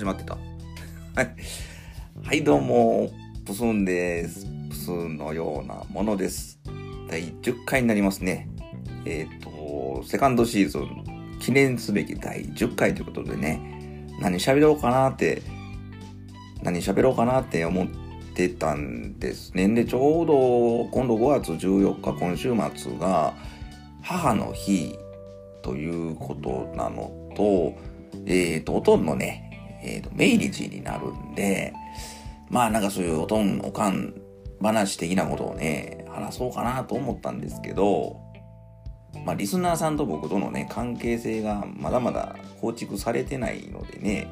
始まってた。はい。はい、どうも、プスンです。プスンのようなものです。第10回になりますね。えっ、ー、と、セカンドシーズン、記念すべき第10回ということでね、何喋ろうかなって、何喋ろうかなって思ってたんですね。で、ちょうど、今度5月14日、今週末が、母の日ということなのと、えっ、ー、と、おとんのね、えっ、ー、と、命日になるんで、まあなんかそういうおとん、おかん話的なことをね、話そうかなと思ったんですけど、まあリスナーさんと僕とのね、関係性がまだまだ構築されてないのでね、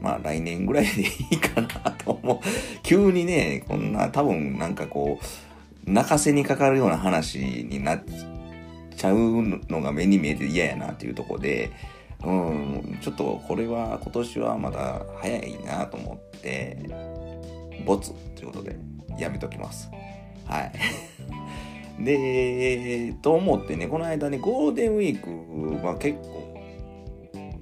まあ来年ぐらいでいいかなと思う。急にね、こんな多分なんかこう、泣かせにかかるような話になっちゃうのが目に見えて嫌やなっていうとこで、うん、ちょっとこれは今年はまだ早いなと思って、ボツということでやめときます。はい。で、と思ってね、この間ね、ゴールデンウィークは結構、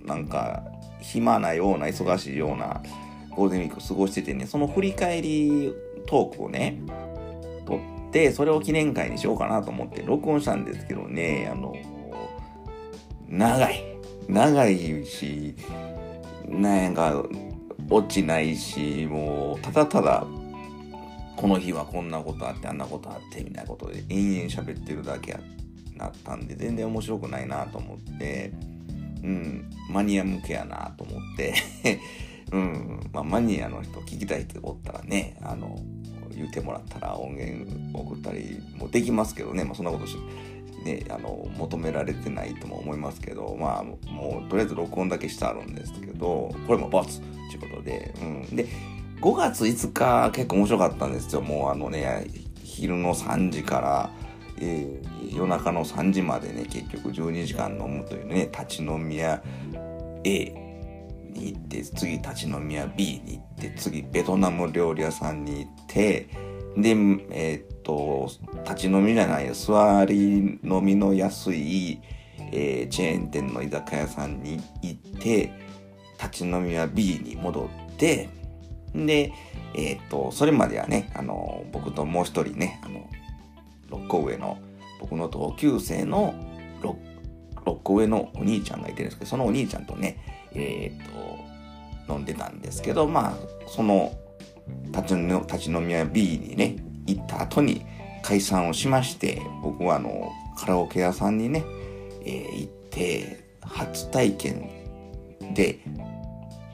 なんか、暇なような、忙しいようなゴールデンウィークを過ごしててね、その振り返りトークをね、撮って、それを記念会にしようかなと思って録音したんですけどね、あの、長い。長いし、なんか、落ちないし、もう、ただただ、この日はこんなことあって、あんなことあって、みたいなことで延々喋ってるだけやなったんで、全然面白くないなと思って、うん、マニア向けやなと思って うん、まあ、マニアの人聞きたいっておったらね、あの、言ってもらったら音源送ったりもできますけどね、まあ、そんなことしね、あの求められてないとも思いますけどまあもうとりあえず録音だけしてあるんですけどこれもボツっていうことで、うん、で5月5日結構面白かったんですよ。もうあのね昼の3時から、えー、夜中の3時までね結局12時間飲むというね立ち飲み屋 A に行って次立ち飲み屋 B に行って次ベトナム料理屋さんに行ってで、えー、っと、立ち飲みじゃない、座り飲みの安い、えー、チェーン店の居酒屋さんに行って、立ち飲みは B に戻って、で、えー、っと、それまではね、あの、僕ともう一人ね、あの、6個上の、僕の同級生の 6, 6個上のお兄ちゃんがいてるんですけど、そのお兄ちゃんとね、えー、っと、飲んでたんですけど、まあ、その立ちの立ち飲み屋 B にね、行った後に解散をしまして、僕はあの、カラオケ屋さんにね、えー、行って、初体験で、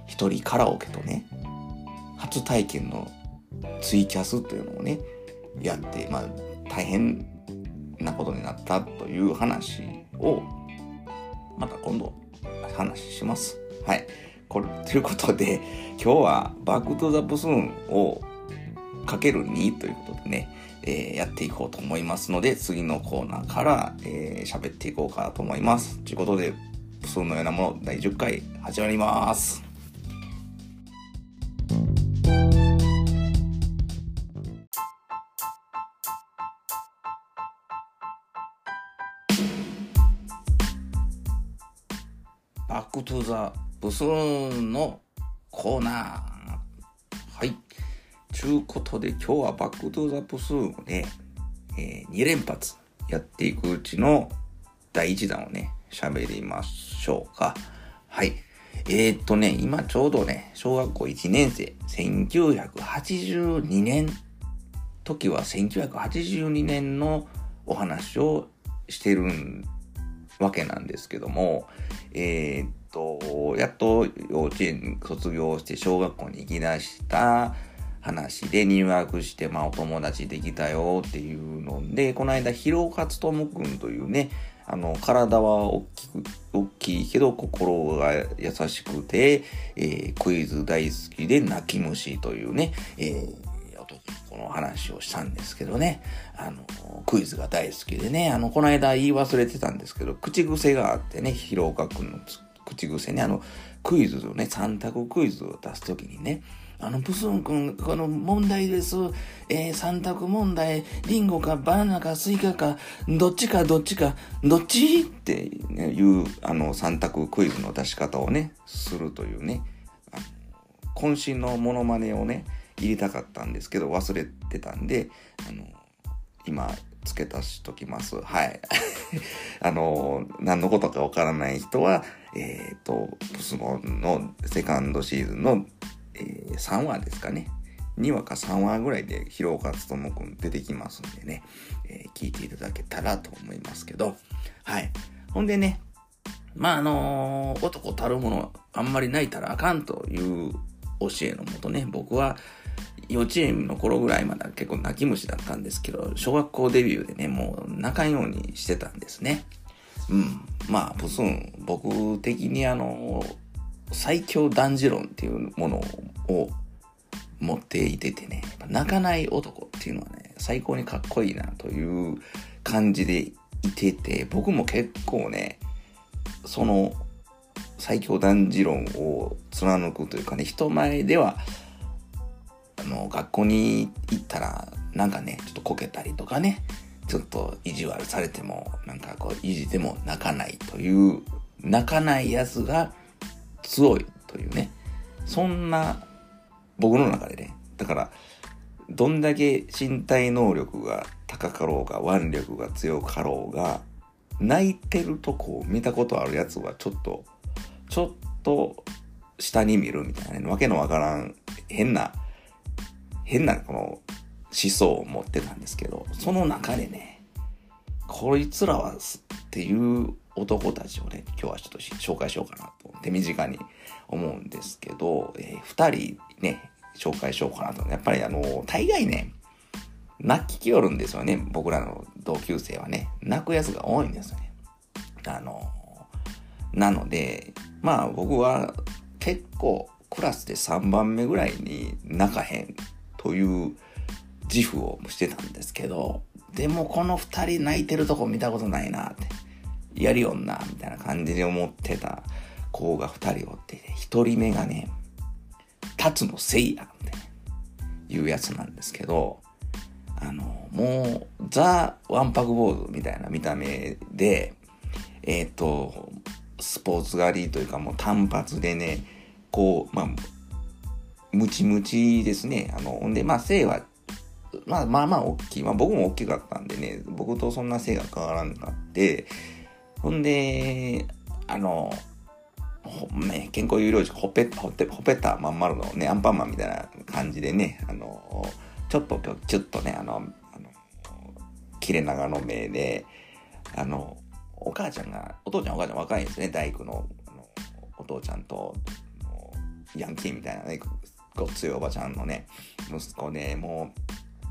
一人カラオケとね、初体験のツイキャスというのをね、やって、まあ、大変なことになったという話を、また今度話します。はい。これ、ということで、今日はバックトゥザプスーンをかける2ということでね、えー、やっていこうと思いますので、次のコーナーから、えー、喋っていこうかなと思います。ということで、プスーンのようなもの第10回始まります。バックトゥザブスーンのコーナー。はい。ちゅうことで今日はバックトゥザブスーンをね、えー、2連発やっていくうちの第1弾をね、喋りましょうか。はい。えー、っとね、今ちょうどね、小学校1年生、1982年、時は1982年のお話をしてるわけなんですけども、えー、と、やっと幼稚園卒業して小学校に行き出した話で入学して、まあお友達できたよっていうので、この間、広勝智くんというね、あの、体は大きく、大きいけど心が優しくて、えー、クイズ大好きで泣き虫というね、えーこの話をしたんですけどね、あの、クイズが大好きでね、あの、この間言い忘れてたんですけど、口癖があってね、広岡くんの口癖ね、あの、クイズをね、3択クイズを出すときにね、あの、プスン君、この問題です。えー、3択問題、リンゴかバナナかスイカか、どっちかどっちか、どっちっていう、あの、3択クイズの出し方をね、するというね、渾身のモノマネをね入れたかったんですけど忘れてたんであの今付け足しときます。はい。あの何のことかわからない人はえっ、ー、とプスンのセカンドシーズンの、えー、3話ですかね2話か3話ぐらいで広岡勉くん出てきますんでね、えー、聞いていただけたらと思いますけどはいほんでねまああのー、男たるものあんまり泣いたらあかんという教えのもとね、僕は幼稚園の頃ぐらいまで結構泣き虫だったんですけど、小学校デビューでね、もう泣かんようにしてたんですね。うん。まあ、プスン、僕的にあの、最強男児論っていうものを持っていててね、泣かない男っていうのはね、最高にかっこいいなという感じでいてて、僕も結構ね、その最強男児論を貫くというかね、人前では、あの、学校に行ったら、なんかね、ちょっとこけたりとかね、ちょっと意地悪されても、なんかこう、意地でも泣かないという、泣かないやつが強いというね、そんな僕の中でね、だから、どんだけ身体能力が高かろうが、腕力が強かろうが、泣いてるとこを見たことあるやつはちょっと、ちょっと下に見るみたいなね、わけのわからん、変な、変なこの思想を持ってたんですけど、その中でね、こいつらはっていう男たちをね、今日はちょっと紹介しようかなと、手短に思うんですけど、えー、二人ね、紹介しようかなと。やっぱりあの、大概ね、泣ききよるんですよね。僕らの同級生はね。泣くやつが多いんですよね。あの、なので、まあ僕は結構クラスで3番目ぐらいに泣かへんという自負をしてたんですけど、でもこの2人泣いてるとこ見たことないなって、やりよんな、みたいな感じで思ってた子が2人おって、1人目がね、辰野せいやっていうやつなんですけど、あの、もう、ザ・ワンパクボードみたいな見た目で、えっ、ー、と、スポーツ狩りというかもう単発でね、こう、まあ、ムチムチですね。あの、ほんで、まあ、背は、まあまあまあ大きい。まあ僕も大きかったんでね、僕とそんな背が変わらんかって、ほんで、あの、ほね、健康有料児、ほっぺ、ほっぺ、ほっぺたまん丸のね、アンパンマンみたいな感じでね、あの、ちょっとちょっとね、あの、あの切れ長の目で、あの、お母ちゃんが、お父ちゃんお母ちゃん若いんですね、大工のあのお父ちゃんと、ヤンキーみたいなね、ごっついおばちゃんのね、息子ね、も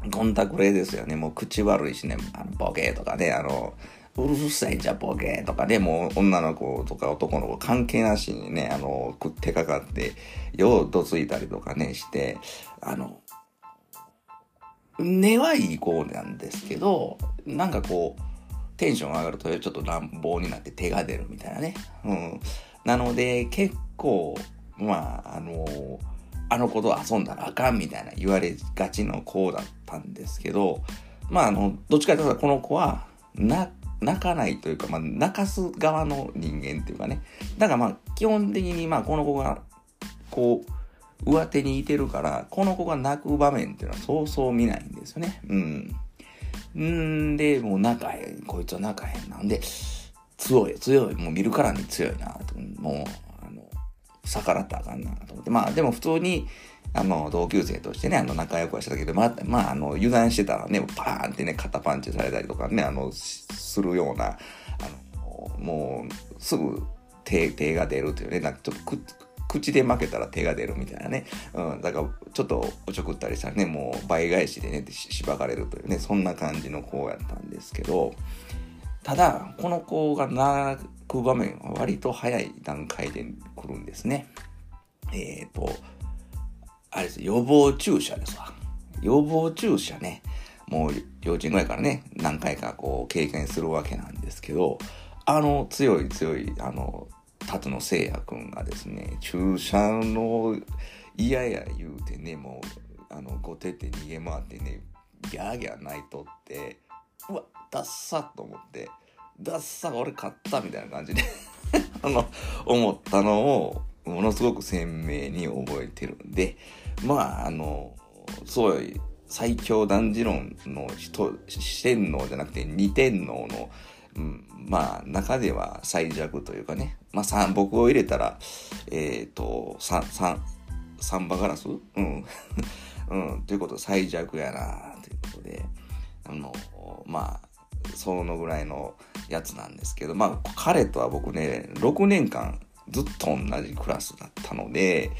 う、ゴンタクレですよね、もう口悪いしね、あのボケとかね、あの、うるさいじゃボケとかね、もう女の子とか男の子関係なしにね、あの、食ってかかって、ようどついたりとかね、して、あの、根はいい子なんですけど、なんかこう、テンション上がるとちょっと乱暴になって手が出るみたいなね。うん。なので、結構、まあ、あのあの子と遊んだらあかんみたいな言われがちの子だったんですけど、まあ、あの、どっちかというとこの子は、な、泣かないというか、まあ、泣かす側の人間っていうかね。だからまあ、基本的にまあ、この子が、こう、上手にいてるから、この子が泣く場面っていうのはそうそう見ないんですよね。うん。んで、もう泣かへん、こいつは泣かへんなんで、強い、強い、もう見るからに強いな、もう、逆らったらあかんなと思って。まあでも普通に、あの、同級生としてね、あの、仲良くはしてたけど、まあ、まあ、あの、油断してたらね、パーンってね、肩パンチされたりとかね、あの、するような、あの、もう、すぐ手、手が出るというね、なんかちょっと口で負けたら手が出るみたいなね。うん、だから、ちょっとおちょくったりしたらね、もう倍返しでね、しばかれるというね、そんな感じの子やったんですけど、ただ、この子が泣く場面は割と早い段階で来るんですね。えっ、ー、と、あれです、予防注射ですわ。予防注射ね、もう幼稚園ぐらいからね、何回かこう経験するわけなんですけど、あの強い強い、あの、辰野聖也くんがですね、注射の嫌や言うてね、もう、あの、後手って逃げ回ってね、ギャーギャー泣いとって、ダッサと思って、ダッサ俺勝ったみたいな感じで あの、思ったのを、ものすごく鮮明に覚えてるんで、まあ、あの、そう最強男児論の人、四天王じゃなくて二天王の、うん、まあ、中では最弱というかね、まあ、三、僕を入れたら、えっ、ー、と、三、三、サンバガラス？うん。うん。ということ最弱やなということで、あの、まあ、そのぐらいのやつなんですけど、まあ、彼とは僕ね、6年間ずっと同じクラスだったので、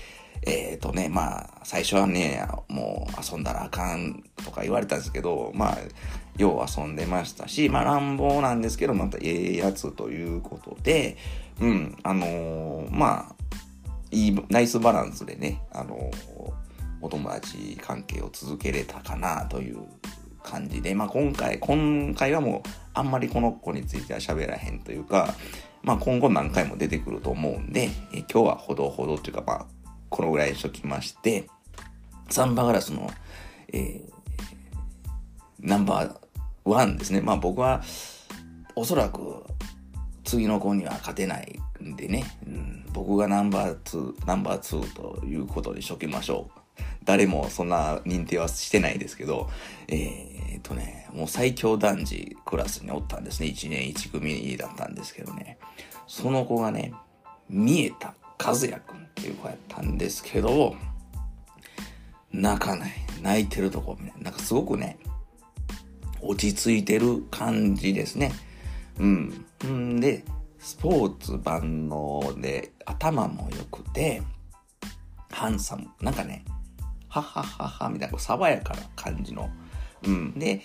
えっ、ー、とね、まあ、最初はね、もう遊んだらあかんとか言われたんですけど、まあ、よう遊んでましたし、まあ乱暴なんですけど、またええやつということで、うん、あのー、まあ、いい、ナイスバランスでね、あのー、お友達関係を続けれたかなという感じで、まあ今回、今回はもうあんまりこの子については喋らへんというか、まあ今後何回も出てくると思うんで、え今日はほどほどというか、まあこのぐらいにしときまして、サンバガラスの、えー、ナンバーワンですね。まあ僕は、おそらく次の子には勝てないんでね、うん、僕がナンバー2、ナンバー2ということにしときましょう。誰もそんな認定はしてないですけど、えー、っとね、もう最強男児クラスにおったんですね。1年1組だったんですけどね。その子がね、見えた和也くんっていう子やったんですけど、泣かない。泣いてるとこ、なんかすごくね、落ち着いてる感じですね。うん。んで、スポーツ万能で頭も良くて、ハンサム。なんかね、ははははみたいな爽やかな感じの。うん。で、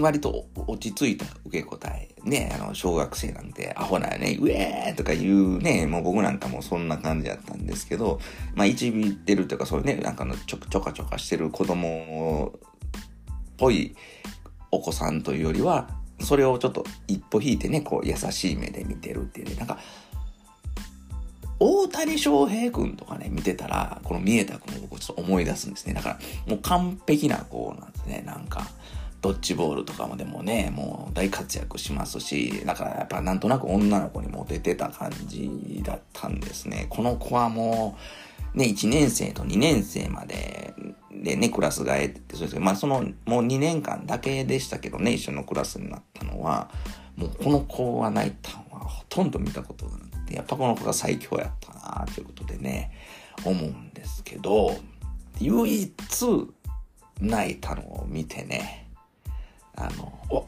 割と落ち着いた受け答え。ね、あの、小学生なんてアホなよね、ウェーとか言うね、もう僕なんかもそんな感じだったんですけど、まあ、いちびってるというか、そういうね、なんかのちょ、ちょかちょかしてる子供っぽいお子さんというよりは、それをちょっと一歩引いてね、こう優しい目で見てるっていうね、なんか、大谷翔平君とかね、見てたら、この見えた君を僕ちょっと思い出すんですね。だから、もう完璧な子なんですね、なんか。ドッジボールとかもでもね、もう大活躍しますし、だからやっぱなんとなく女の子にモテてた感じだったんですね。この子はもう、ね、1年生と2年生まで、でね、クラス替えってそうですけど、まあその、もう2年間だけでしたけどね、一緒のクラスになったのは、もうこの子が泣いたのはほとんど見たことがなく、やっぱこの子が最強やったなということでね、思うんですけど、唯一泣いたのを見てね、あの、お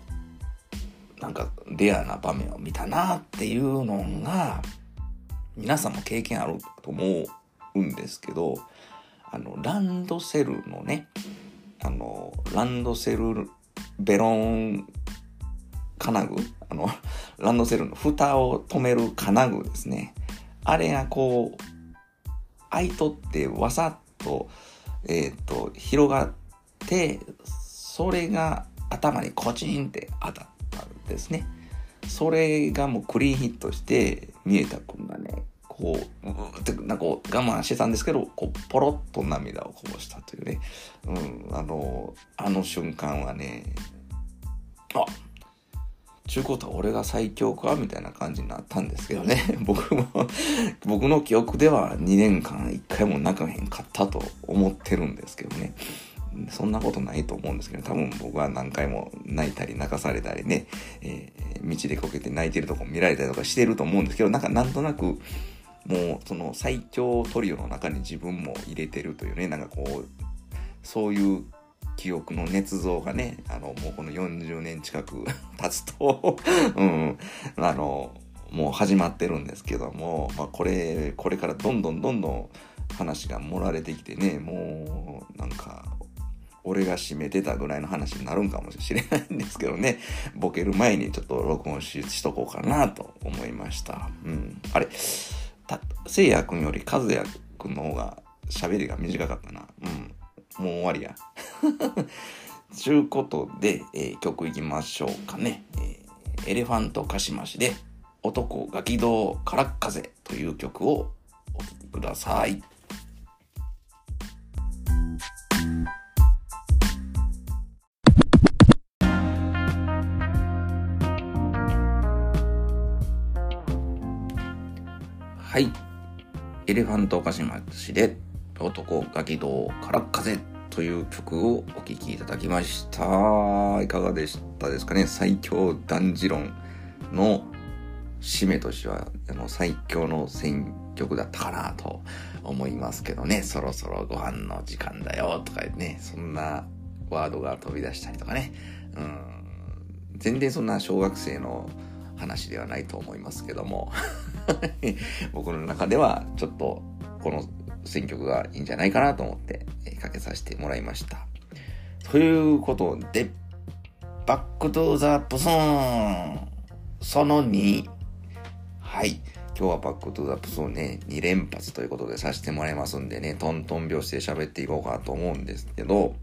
なんかレアな場面を見たなっていうのが、皆さんも経験あると思うんですけど、あの、ランドセルのね、あの、ランドセルベロン金具？あの、ランドセルの蓋を止める金具ですね。あれがこう、開いとってわさっと、えっ、ー、と、広がって、それが頭にコチンって当たったんですね。それがもうクリーンヒットして、見えた君がね、こう、うってなんか我慢してたんですけど、こう、ポロッと涙をこぼしたというね。うん、あの、あの瞬間はね、あちゅうことは俺が最強かみたいな感じになったんですけどね。僕も僕の記憶では2年間1回も泣かへんかったと思ってるんですけどね。そんなことないと思うんですけど、多分僕は何回も泣いたり泣かされたりね、えー、道でこけて泣いてるとこ見られたりとかしてると思うんですけど、なんかなんとなく、もうその最強トリオの中に自分も入れてるというね、なんかこう、そういう記憶の捏造がね、あの、もうこの40年近く 経つと うん、あの、もう始まってるんですけども、まあこれ、これからどんどんどんどん話が盛られてきてね、もうなんか俺が締めてたぐらいの話になるんかもしれないんですけどね、ボケる前にちょっと録音ししとこうかなと思いました。うん。あれ、た、せいやくんより和也くんの方が喋りが短かったな。うん。もう終わりや。ちゅうことで、えー、曲いきましょうかね。えー、エレファントカシマシで、男ガキ堂からっ風という曲をお聴きください。はい。エレファントカシマシで男ガキ道から風という曲をお聴きいただきました。いかがでしたですかね？最強男児論の締めとしては、あの、最強の選曲だったかなと思いますけどね。そろそろご飯の時間だよとかね、そんなワードが飛び出したりとかね。うん。全然そんな小学生の話ではないと思いますけども 僕の中ではちょっとこの選曲がいいんじゃないかなと思ってかけさせてもらいました。ということで、 Back to the プスンその2。はい。今日は Back to the プスンね、2連発ということでさせてもらいますんでね、トントン拍子で喋っていこうかと思うんですけど、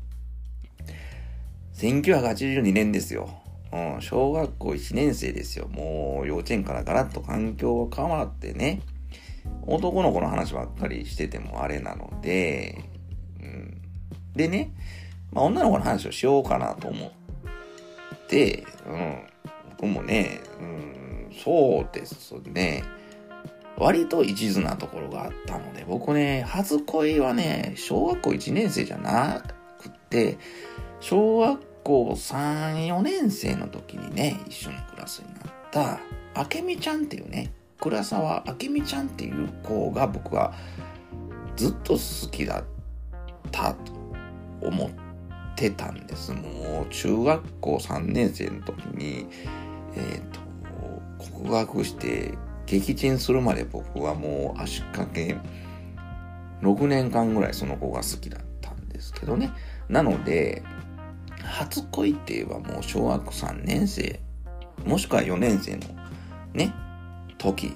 1982年ですよ。うん、小学校1年生ですよ。もう幼稚園からガラッと環境が変わってね、男の子の話ばっかりしててもあれなので、うん、でね、まあ、女の子の話をしようかなと思って、うん、僕もね、うん、そうですね、割と一途なところがあったので、僕ね、初恋はね、小学校1年生じゃなくて、小学校3、4年生の時にね、一緒のクラスになった、あけみちゃんっていうね、倉沢明美ちゃんっていう子が僕はずっと好きだったと思ってたんです。もう中学校3年生の時に、えっ、ー、と、告白して撃沈するまで僕はもう足掛け6年間ぐらいその子が好きだったんですけどね。なので、初恋って言えばもう小学3年生、もしくは4年生のね、時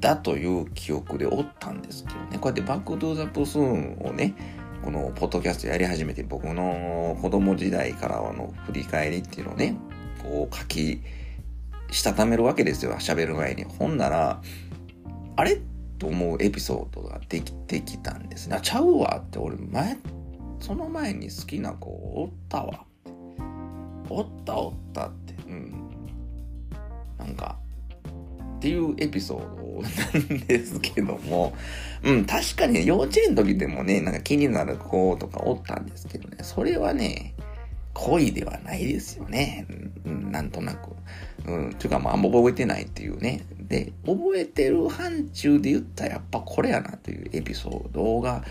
だという記憶でおったんですけどね。こうやって Back to the プスーンをね、このポッドキャストやり始めて僕の子供時代からの振り返りっていうのをね、こう書き、したためるわけですよ。喋る前に。ほんなら、あれと思うエピソードができてきたんですね。ちゃうわって俺前、その前に好きな子おったわ。おったおったって。うん。なんか、っていうエピソードなんですけども、うん、確かに幼稚園の時でもね、なんか気になる子とかおったんですけどね、それはね、恋ではないですよね。うん、なんとなく。うん、というか、まあ、あんま覚えてないっていうね。で、覚えてる範疇で言ったらやっぱこれやなというエピソードが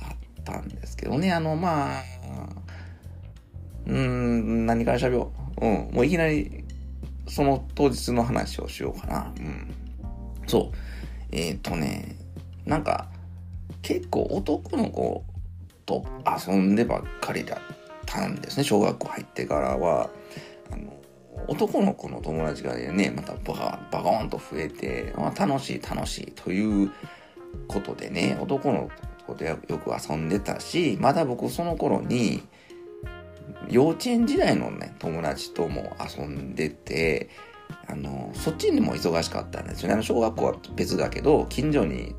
あったんですけどね。あの、まあ、うん、何から喋ろう。うん、もういきなりその当日の話をしようかな。うん。そう。えっ、ー、とね、なんか、結構男の子と遊んでばっかりだったんですね。小学校入ってからは。あの、男の子の友達がね、またバカ、バコーンと増えて、まあ、楽しい楽しいということでね、男の子とよく遊んでたし、まだ僕その頃に、幼稚園時代のね、友達とも遊んでて、あの、そっちにも忙しかったんですよね。あの、小学校は別だけど、近所に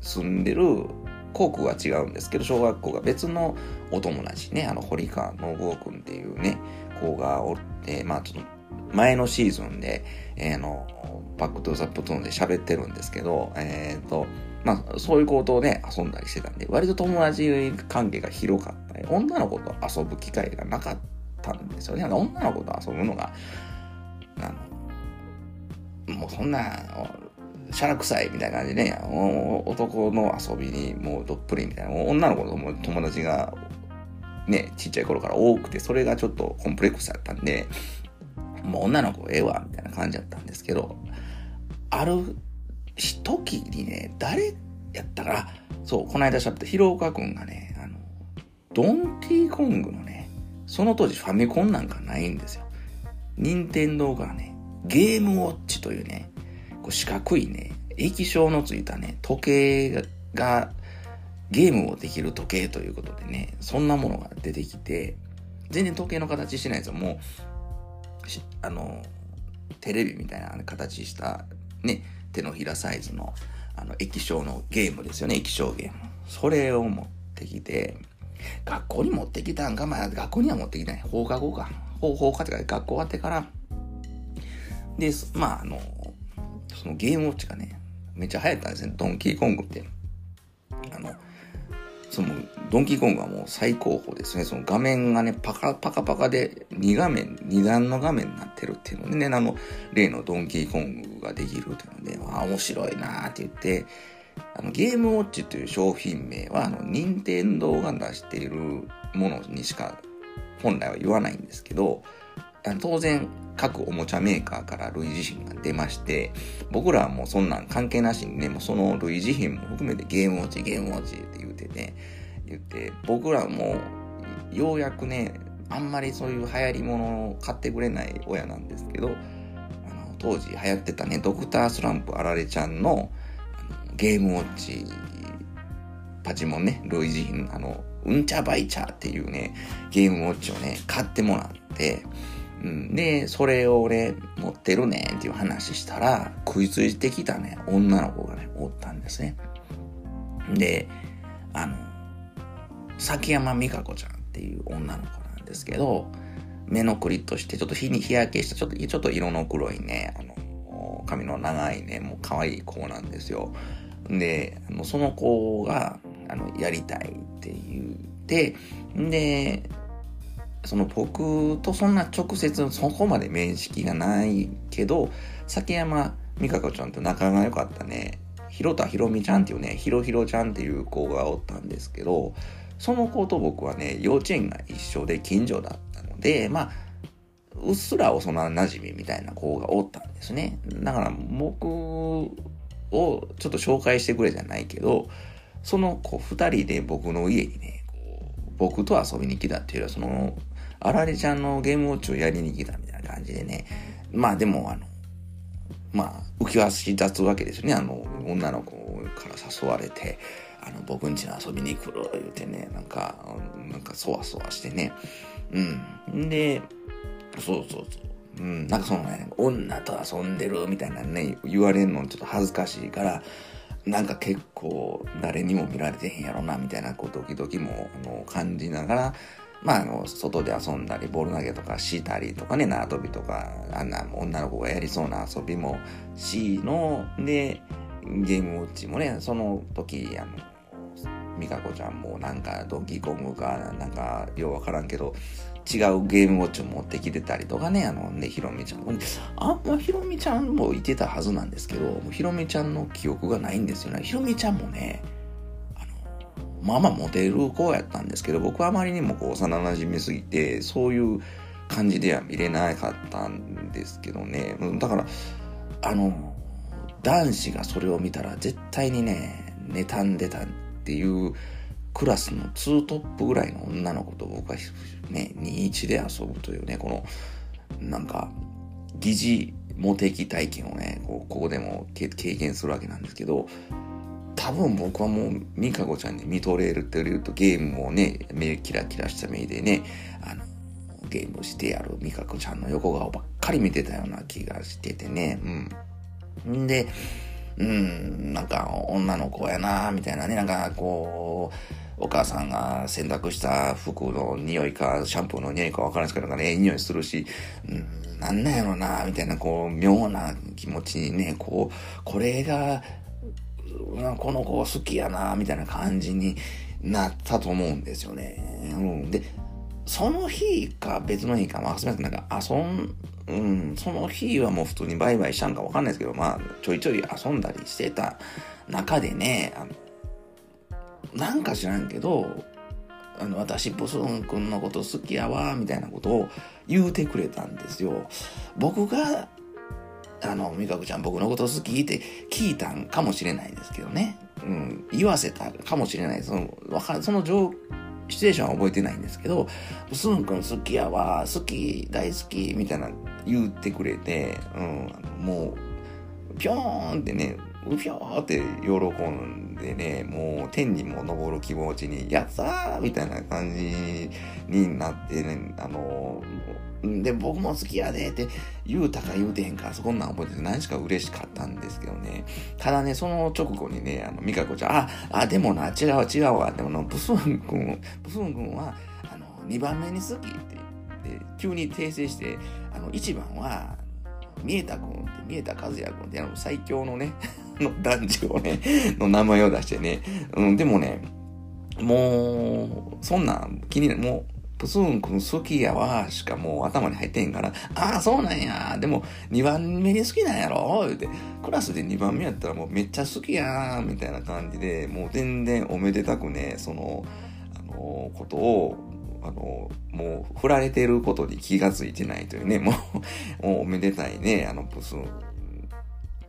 住んでる校区は違うんですけど、小学校が別のお友達ね、あの、堀川信夫くんっていうね、子がおって、まあちょっと、前のシーズンで、えー、の、バックトゥザプトゥーンで喋ってるんですけど、えっ、ー、と、まあ、そういう子とね、遊んだりしてたんで、割と友達関係が広かったね。女の子と遊ぶ機会がなかったんですよね。女の子と遊ぶのが、あの、もうそんな、シャラ臭いみたいな感じでね、男の遊びにもうどっぷりみたいな、女の子とも友達がね、ちっちゃい頃から多くて、それがちょっとコンプレックスだったんで、もう女の子ええわ、みたいな感じだったんですけど、ある時にね、誰やったかそう、この間しゃべった広岡くんがね、あの、ドンティーコングのね、その当時ファミコンなんかないんですよ。任天堂からね、ゲームウォッチというね、こう四角いね、液晶のついたね、時計が、ゲームをできる時計ということでね、そんなものが出てきて、全然時計の形してないですよ。もう、あの、テレビみたいな形したね、手のひらサイズの、あの、液晶のゲームですよね、液晶ゲーム。それを持ってきて、学校に持ってきたんか、まあ、学校には持ってきない。放課後か。放放課ってか、学校終わってから。で、まあ、あの、そのゲームウォッチがね、めっちゃ流行ったんですね。ドンキーコングって。あの、その、ドンキーコングはもう最高峰ですね。その画面がね、パカパカパカで2画面、2段の画面になってるっていうのでね、あの、例のドンキーコングができるっていうので、ああ、面白いなーって言って、あの、ゲームウォッチという商品名は、あの、任天堂が出しているものにしか本来は言わないんですけど、当然各おもちゃメーカーから類似品が出まして、僕らはもうそんなん関係なしにね、もうその類似品も含めてゲームウォッチ、ゲームウォッチって言ってね、言って、僕らもようやくね、あんまりそういう流行り物を買ってくれない親なんですけど、あの当時流行ってたね、ドクタースランプあられちゃんのゲームウォッチ、パチモンね、類似品、あの、うんちゃばいちゃっていうね、ゲームウォッチをね、買ってもらって、で、それを俺持ってるねんっていう話したら、食いついてきたね、女の子がね、おったんですね。で、あの、崎山美香子ちゃんっていう女の子なんですけど、目のクリッとして、ちょっと日に日焼けした、ちょっと、ちょっと色の黒いね、あの、髪の長いね、もう可愛い子なんですよ。で、あのその子が、あの、やりたいって言って、で、その僕とそんな直接そこまで面識がないけど、崎山美香子ちゃんと仲が良かったね、広田ひろみちゃんっていうね、ひろひろちゃんっていう子がおったんですけど、その子と僕はね、幼稚園が一緒で近所だったので、まあ、うっすら幼馴染みみたいな子がおったんですね。だから僕をちょっと紹介してくれじゃないけど、その子二人で僕の家にね、僕と遊びに来たっていうよりは、そのあられちゃんのゲームウォッチをやりに来たみたいな感じでね。まあでも、あの、まあ、浮き足立つわけですよね。あの、女の子から誘われて、あの、僕ん家に遊びに来る、言うてね、なんか、なんか、そわそわしてね。うん。で、そうそうそう。うん、なんかそのね、女と遊んでるみたいなね、言われるのちょっと恥ずかしいから、なんか結構誰にも見られてへんやろな、みたいなこうドキドキもあの感じながら、まあ、あの、外で遊んだり、ボール投げとかしたりとかね、縄跳びとか、あんな女の子がやりそうな遊びもしの、で、ゲームウォッチもね、その時、あの、美香子ちゃんもなんかドンキーコングか、なんかようわからんけど、違うゲームウォッチを持ってきてたりとかね、あのね、ひろみちゃんも、あ、ま、ひろみちゃんもいてたはずなんですけど、ひろみちゃんの記憶がないんですよね。ひろみちゃんもね、まあまあモテる子やったんですけど、僕はあまりにもこう幼馴染みすぎて、そういう感じでは見れなかったんですけどね。だから、あの、男子がそれを見たら絶対にね、妬んでたっていうクラスの2トップぐらいの女の子と僕はね、21で遊ぶというね、この、なんか、疑似モテ期体験をね、こうここでも経験するわけなんですけど、多分僕はもう、ミカゴちゃんに見とれるって言うとゲームをね、目キラキラした目でね、あの、ゲームしてやる。ミカゴちゃんの横顔ばっかり見てたような気がしててね、うん。で、うん、なんか女の子やな、みたいなね、なんかこう、お母さんが洗濯した服の匂いか、シャンプーの匂いかわからないですけど、なんかね、ええ匂いするし、うん、なんなんやろな、みたいな、こう、妙な気持ちにね、こう、これが、この子好きやな、みたいな感じになったと思うんですよね。うん、で、その日か別の日か、まあ、すみません、なんか遊ん、うん、その日はもう普通にバイバイしたんかわかんないですけど、まあ、ちょいちょい遊んだりしてた中でね、あの、なんか知らんけど、あの、私、ブスン君のこと好きやわ、みたいなことを言うてくれたんですよ。僕があの、美香子ちゃん僕のこと好きって聞いたんかもしれないですけどね。うん、言わせたかもしれない。その、わかその状、シチュエーションは覚えてないんですけど、スン君好きやわ、好き、大好き、みたいな言ってくれて、うん、もう、ぴょーんってね、うぴょーって喜んでね、もう天にも昇る気持ちに、やったーみたいな感じになってね、あの、で、僕も好きやでって言うたか言うてへんか、そこんなん覚えてて何しか嬉しかったんですけどね。ただね、その直後にね、あの、美香子ちゃん、あ、あ、でもな、違う違うわ。でものブスン君、ブスン君は、あの、2番目に好きって言って、急に訂正して、あの、1番は、見えた君って、見えた和也君って、あの、最強のねの男児をね、の名前を出してね。うん、でもね、もう、そんなん気になる。もう、プスーン君好きやわ、しかもう頭に入ってんから、ああ、そうなんや。でも、2番目に好きなんやろ言うて、クラスで2番目やったらもうめっちゃ好きや、みたいな感じで、もう全然おめでたくね、その、あの、ことを、あの、もう振られてることに気がついてないというね、もう、もうおめでたいね、あの、プスン、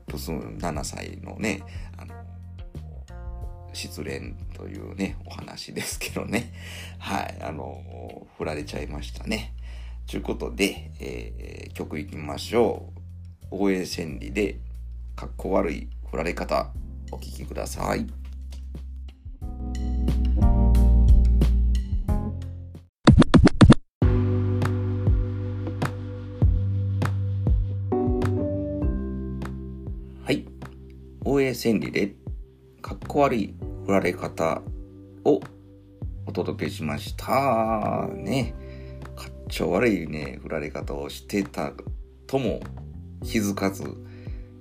プス7歳のね、あの、失恋というね、お話ですけどね。はい、あの、振られちゃいましたね。ということで、えー、曲いきましょう。応援千里で、かっこ悪い振られ方、お聴きくださ。い。千里で、かっこ悪い振られ方をお届けしました。ね。かっちょ悪いね、振られ方をしてたとも気づかず、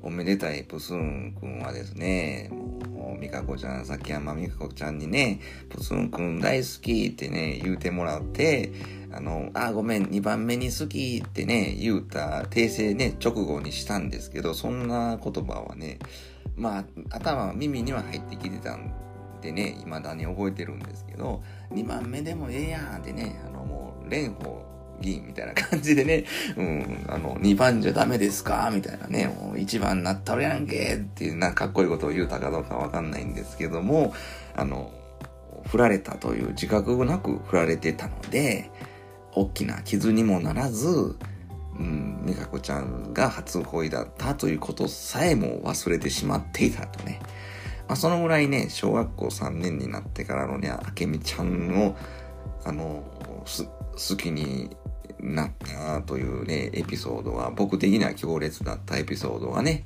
おめでたいプスンくんはですね、もう、みかこちゃん、崎山みかこちゃんにね、プスンくん大好きってね、言うてもらって、あの、あ、ごめん、2番目に好きってね、言うた訂正ね、直後にしたんですけど、そんな言葉はね、まあ、頭、耳には入ってきてたんってね、未だに覚えてるんですけど、2番目でもええやんってね、あのもう、蓮舫議員みたいな感じでね、うん、あの、2番じゃダメですかみたいなね、もう1番になったるやんけっていうなん、かっこいいことを言うたかどうかわかんないんですけども、あの、振られたという自覚なく振られてたので、大きな傷にもならず、うん、美香子ちゃんが初恋だったということさえも忘れてしまっていたとね。まあ、そのぐらいね、小学校3年になってからのね、明美ちゃんを、あの、好きになったというね、エピソードは、僕的には強烈だったエピソードがね、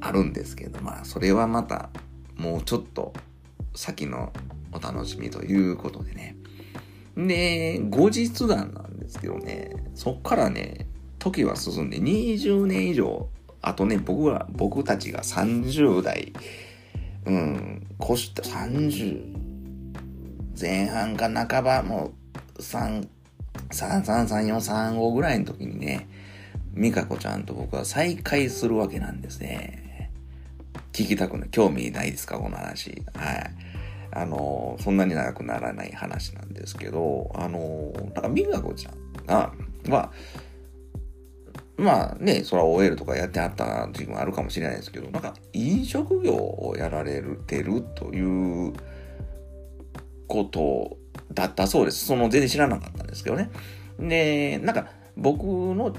あるんですけど、まあ、それはまた、もうちょっと先のお楽しみということでね。で、後日談なんですけどね、そっからね、時は進んで20年以上、あとね、僕は、僕たちが30代うん、越した30前半か半ばもう3、3、3、3、4、3、5ぐらいの時にね、美香子ちゃんと僕は再会するわけなんですね。聞きたくない。興味ないですかこの話。はい。あの、そんなに長くならない話なんですけど、あの、なんか美香子ちゃんが、まあ、まあね、それは OL とかやってはった時期もあるかもしれないですけど、なんか飲食業をやられてるということだったそうです。その全然知らなかったんですけどね。で、なんか僕の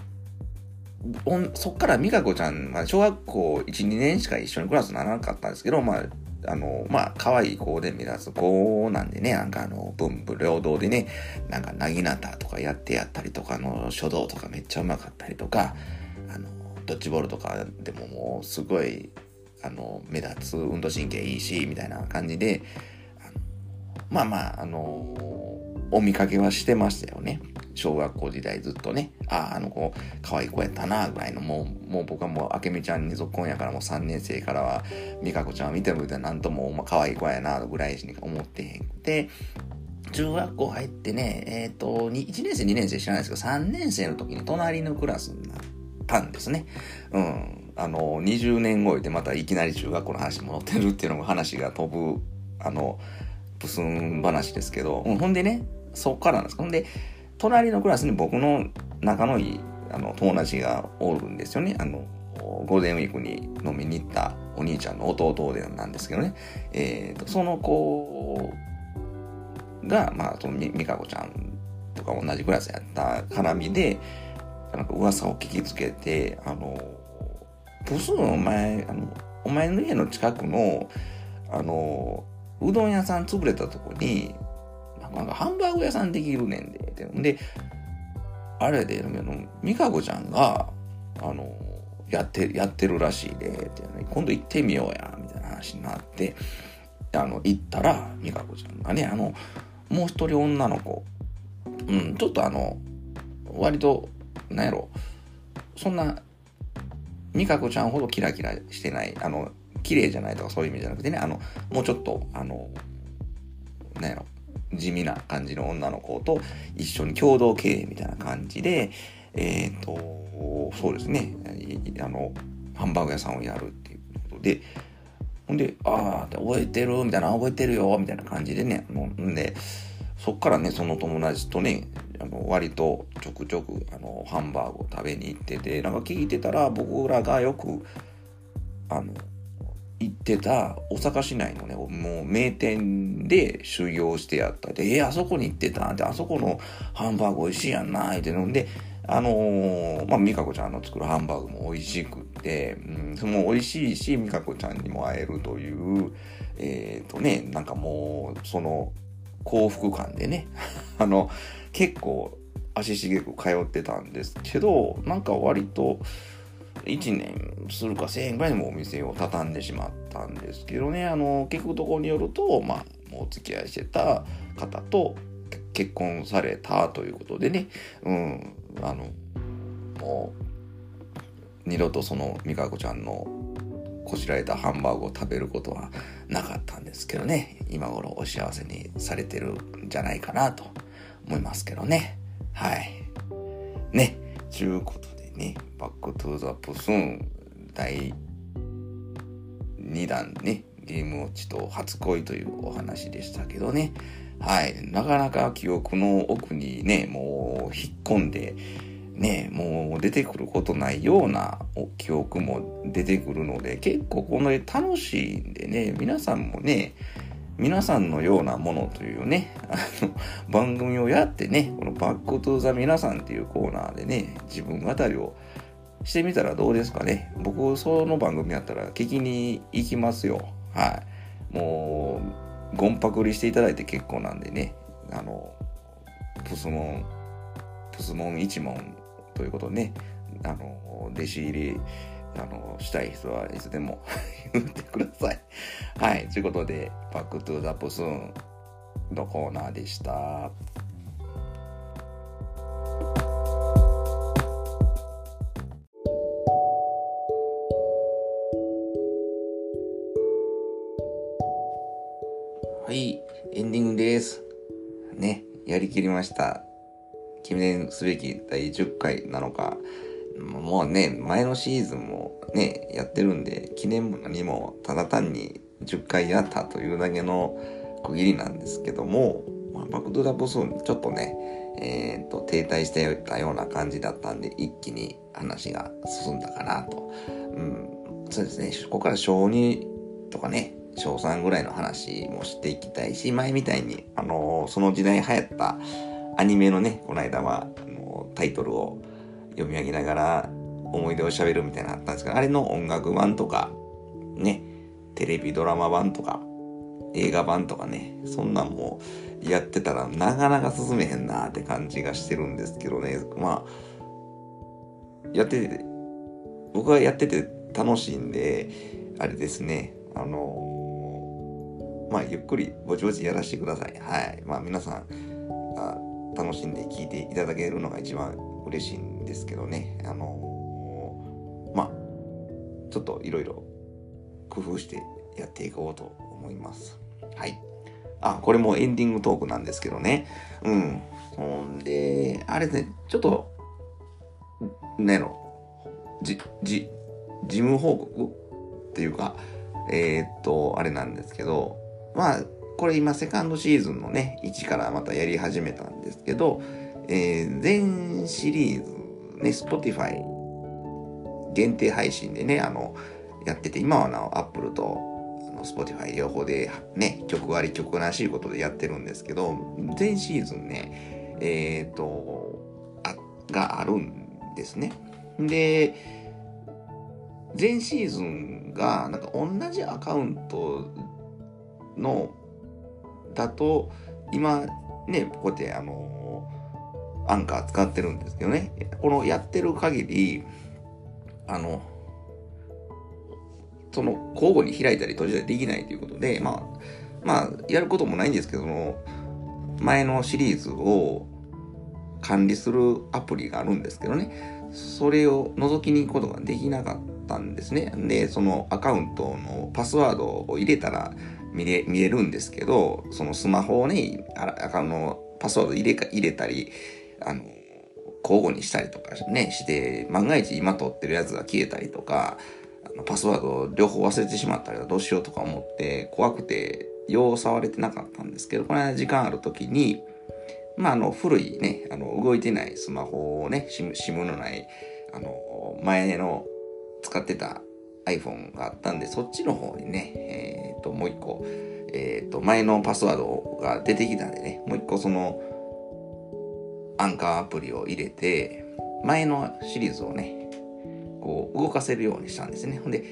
そっから美香子ちゃん、まあ、小学校1、2年しか一緒にクラスにならなかったんですけど、まあ、あの、まあ、可愛い子で目立つ子なんでね、なんかあの、文武両道でね、なんか、なぎなたとかやってやったりとか、の、書道とかめっちゃうまかったりとか、あの、ドッジボールとかでももう、すごい、あの、目立つ運動神経いいし、みたいな感じで、あまあまあ、あの、お見かけはしてましたよね。小学校時代ずっとね、ああ、あの子、可愛い子やったな、ぐらいの、もう、もう僕はもう、明美ちゃんに続婚やからもう3年生からは、美香子ちゃんを見てるみたいな、んとも、まあ、可愛い子やな、ぐらいしか思ってへんくて、中学校入ってね、えっ、ー、と、1年生、2年生知らないですけど、3年生の時に隣のクラスになったんですね。うん。あの、20年後でまたいきなり中学校の話に戻ってるっていうのも話が飛ぶ、あの、プスン話ですけど、うん、ほんでね、そっからなんです。ほんで、隣のクラスに僕の仲のいいあの友達がおるんですよね。あの、ゴールデンウィークに飲みに行ったお兄ちゃんの弟でなんですけどね。えーと、その子が、まあ、そのみみかこちゃんとか同じクラスやった絡みで、なんか噂を聞きつけて、あの、プスンお前、あの、お前の家の近くの、あの、うどん屋さん潰れたとこに、なんかハンバーグ屋さんできるねんで。で、あれで、美香子ちゃんが、あの、やって、やってるらしいで、って、今度行ってみようや、みたいな話になって、あの、行ったら、美香子ちゃんがね、あの、もう一人女の子、うん、ちょっとあの、割と、なんやろ、そんな、美香子ちゃんほどキラキラしてない、あの、綺麗じゃないとかそういう意味じゃなくてね、あの、もうちょっと、あの、なんやろ、地味な感じの女の子と一緒に共同経営みたいな感じで、えっ、ー、と、そうですね、あの、ハンバーグ屋さんをやるっていうことで、ほんで、ああ、覚えてるみたいな、覚えてるよみたいな感じでね、んで、そっからね、その友達とね、あの割とちょくちょくあのハンバーグを食べに行ってて、なんか聞いてたら僕らがよく、あの、行ってた大阪市内のね、もう名店で修行してやった。で、えー、あそこに行ってたんで、あそこのハンバーグ美味しいやんな、って飲んで、あのー、まあ、美香子ちゃんの作るハンバーグも美味しくて、うん、その美味しいし、美香子ちゃんにも会えるという、えっ、ー、とね、なんかもう、その幸福感でね、あの、結構足しげく通ってたんですけど、なんか割と、1年するか1000円ぐらいでもお店を畳んでしまったんですけどね、あの、聞くところによると、まあ、もうお付き合いしてた方と結婚されたということでね、うん、あの、もう、二度とその美香子ちゃんのこしらえたハンバーグを食べることはなかったんですけどね、今頃お幸せにされてるんじゃないかなと思いますけどね。はい。ね、ちゅうことね、 Back to the プスーン第2弾ね、ゲームウォッチと初恋というお話でしたけどね。はい。なかなか記憶の奥にね、もう引っ込んで、ね、もう出てくることないような記憶も出てくるので、結構これ楽しいんでね、皆さんもね、皆さんのようなものというね、あの、番組をやってね、この Back to the 皆さんっていうコーナーでね、自分語りをしてみたらどうですかね。僕、その番組やったら聞きに行きますよ。はい。もう、ゴンパクリしていただいて結構なんでね、あの、プスモン、プスモン一門ということね、あの、弟子入り、あの、したい人はいつでも 言ってください。はい。ということで、 Back to the プスーンのコーナーでした。はい、エンディングです。ね、やりきりました。記念すべき第10回なのか、もうね、前のシーズンもね、やってるんで、記念も何もただ単に10回やったというだけの区切りなんですけども、まあ、バックトゥザボスンちょっとね、えっ、と、停滞してたような感じだったんで、一気に話が進んだかなと。うん、そうですね、ここから小2とかね、小3ぐらいの話もしていきたいし、前みたいに、あのー、その時代流行ったアニメのね、この間は、あのー、タイトルを読み上げながら思い出を喋るみたいなのあったんですけど、あれの音楽版とか、ね、テレビドラマ版とか、映画版とかね、そんなんもやってたらなかなか進めへんなって感じがしてるんですけどね、まあ、やってて、僕はやってて楽しいんで、あれですね、あのまあ、ゆっくりぼちぼちやらせてください。はい。まあ、皆さん、楽しんで聞いていただけるのが一番嬉しいんですけどね。あの、まあ、ちょっといろいろ工夫してやっていこうと思います。はい。あ、これもエンディングトークなんですけどね。うん。ほんで、あれですね、ちょっと、ねの、じ、じ、事務報告っていうか、えー、っと、あれなんですけど、まあ、これ今セカンドシーズンのね、1からまたやり始めたんですけど、えー、全シリーズね、Spotify 限定配信でね、あの、やってて、今はな、Apple と Spotify 両方でね、曲あり曲なしいことでやってるんですけど、全シーズンね、えっ、ー、と、あ、があるんですね。で、全シーズンが、なんか同じアカウントの、だと、今、ね、こうやってあのアンカー使ってるんですけどね、このやってる限り、あの、その交互に開いたり閉じたりできないということで、まあ、まあ、やることもないんですけども、前のシリーズを管理するアプリがあるんですけどね、それを覗きに行くことができなかったんですね。で、そのアカウントのパスワードを入れたら見れ見れるんですけど、そのスマホをね、アカウントのパスワード入れか入れたり、あの、交互にしたりとかね、して、万が一今撮ってるやつが消えたりとか、あのパスワードを両方忘れてしまったりどうしようとか思って怖くて、よう触れてなかったんですけど、この間時間ある時に、まあ、あの、古いね、あの、動いてないスマホをね、シムのない、あの、前の使ってた iPhone があったんで、そっちの方にね、えっ、ー、と、もう一個、えっ、ー、と、前のパスワードが出てきたんでね、もう一個その、アンカーアプリを入れて、前のシリーズをね、こう、動かせるようにしたんですね。ほんで、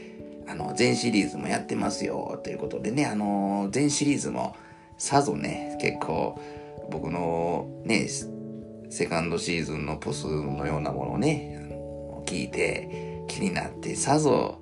あの、全シリーズもやってますよ、ということでね、あの、全シリーズも、さぞね、結構、僕のね、セカンドシーズンのポスのようなものをね、聞いて気になってさぞ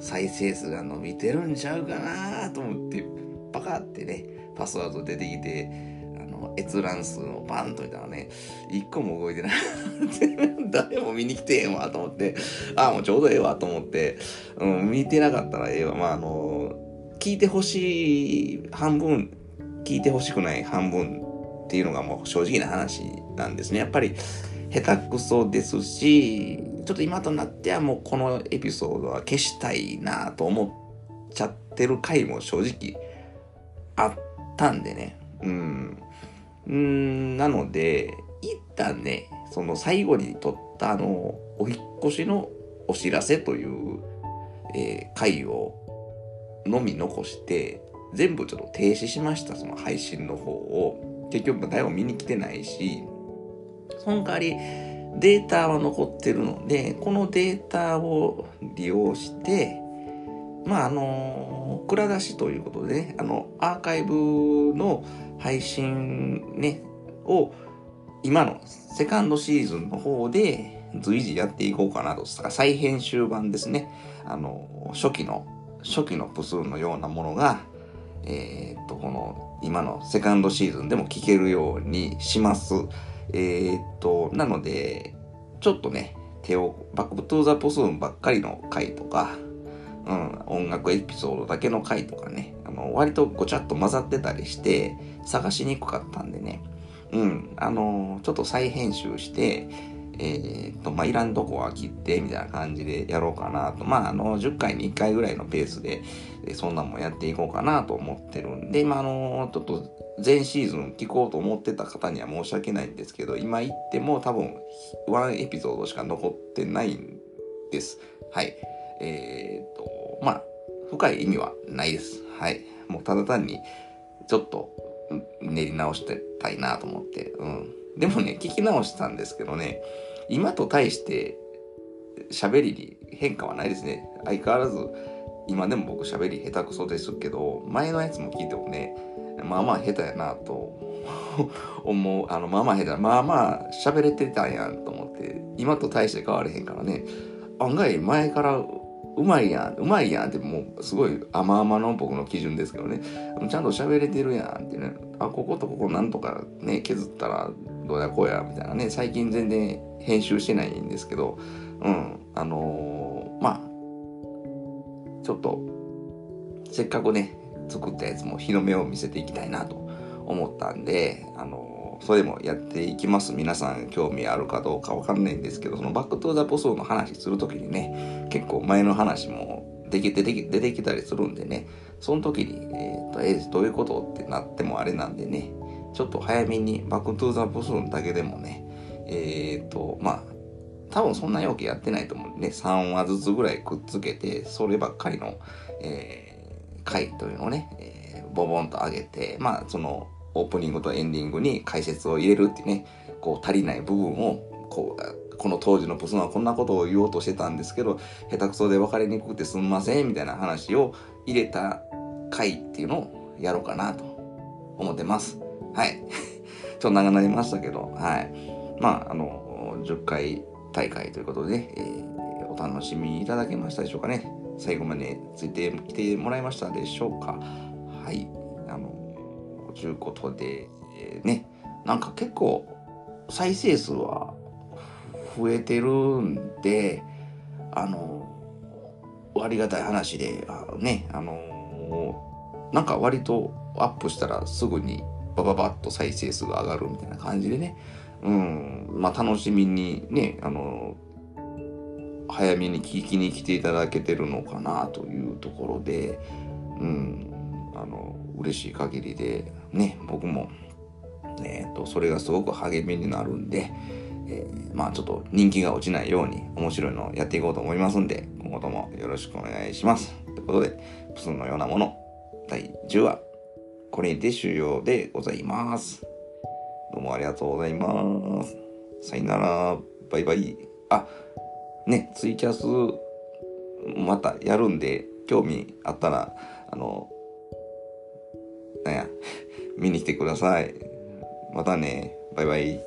再生数が伸びてるんちゃうかなと思ってパカってねパスワード出てきての閲覧数をバンと見たらね一個も動いてない。誰も見に来てへんわと思って。ああもうちょうどええわと思って、うん、見てなかったらええわ。まああの聞いてほしい半分聞いてほしくない半分っていうのがもう正直な話なんですね。やっぱり下手くそですし、ちょっと今となってはもうこのエピソードは消したいなと思っちゃってる回も正直あったんでね。うん。うんなので、一旦ね、その最後に撮ったあの、お引越しのお知らせという、えー、回をのみ残して、全部ちょっと停止しました、その配信の方を。結局誰も見に来てないし、その代わりデータは残ってるので、このデータを利用して、まあ、あの、蔵出しということでね、あの、アーカイブの配信ね、を、今のセカンドシーズンの方で随時やっていこうかなと。再編集版ですね。あの、初期の、初期のプスーのようなものが、えー、っと、この、今のセカンドシーズンでも聞けるようにします。えー、っと、なので、ちょっとね、手を、 Back to the プスーンばっかりの回とか、うん、音楽エピソードだけの回とかね、あの、割とごちゃっと混ざってたりして、探しにくかったんでね、うん、あの、ちょっと再編集して、えー、っと、まあ、いらんとこは切って、みたいな感じでやろうかなと。まあ、あの、10回に1回ぐらいのペースで、そんなんもやっていこうかなと思ってるんで、まあ、あの、ちょっと、前シーズン聞こうと思ってた方には申し訳ないんですけど、今言っても多分、ワンエピソードしか残ってないんです。はい。えー、っと、まあ、深い意味はないです。はい。もうただ単に、ちょっと、練り直してたいなと思って、うん。でもね、聞き直したんですけどね、今と対して喋りに変化はないですね。相変わらず、今でも僕喋り下手くそですけど、前のやつも聞いてもね、まあまあ下手やなと 思う。あの、まあまあ下手な、まあまあ喋れてたんやんと思って、今と大して変われへんからね、案外前からうまいやん、うまいやんってもうすごい甘々の僕の基準ですけどね、ちゃんと喋れてるやんってね、あ、こことここなんとかね、削ったらどうやこうやみたいなね、最近全然編集してないんですけど、うん、あのー、まあ、ちょっと、せっかくね、作ったやつも日の目を見せていきたいなと思ったんで、あのそれもやっていきます。皆さん興味あるかどうかわかんないんですけど、その Back to the プスの話するときにね、結構前の話もでき出て出てきたりするんでね、その時に、えっ、ー、と、えー、どういうことってなってもあれなんでね、ちょっと早めに Back to the プスーンだけでもね、えっ、ー、と、まあ、多分そんな容器やってないと思うんでね、3話ずつぐらいくっつけて、そればっかりの、えー、回というのをね、えー、ボボンと上げて、まあ、その、オープニングとエンディングに解説を入れるってね、こう足りない部分を、こう、この当時のプスンはこんなことを言おうとしてたんですけど、下手くそで分かりにくくてすんません、みたいな話を入れた回っていうのをやろうかなと思ってます。はい。ちょっと長なりましたけど、はい。まあ、あの、10回大会ということで、えー、お楽しみいただけましたでしょうかね。最後までついてきてもらいましたでしょうか。はい。ちゅうことで、えー、ね、なんか結構再生数は増えてるんで、あの、ありがたい話で、あね、あの、なんか割とアップしたらすぐにバババッと再生数が上がるみたいな感じでね、うん、まあ楽しみにね、あの、早めに聞きに来ていただけてるのかなというところで、うん、あの、嬉しい限りで、ね、僕も、えっ、と、それがすごく励みになるんで、えー、まあちょっと人気が落ちないように面白いのをやっていこうと思いますんで、今後ともよろしくお願いします。ということで、プスンのようなもの、第10話、これで終了でございます。どうもありがとうございます。さよなら、バイバイ。あ、ね、ツイキャス、またやるんで、興味あったら、あの、なんや、見に来てください。またね、バイバイ。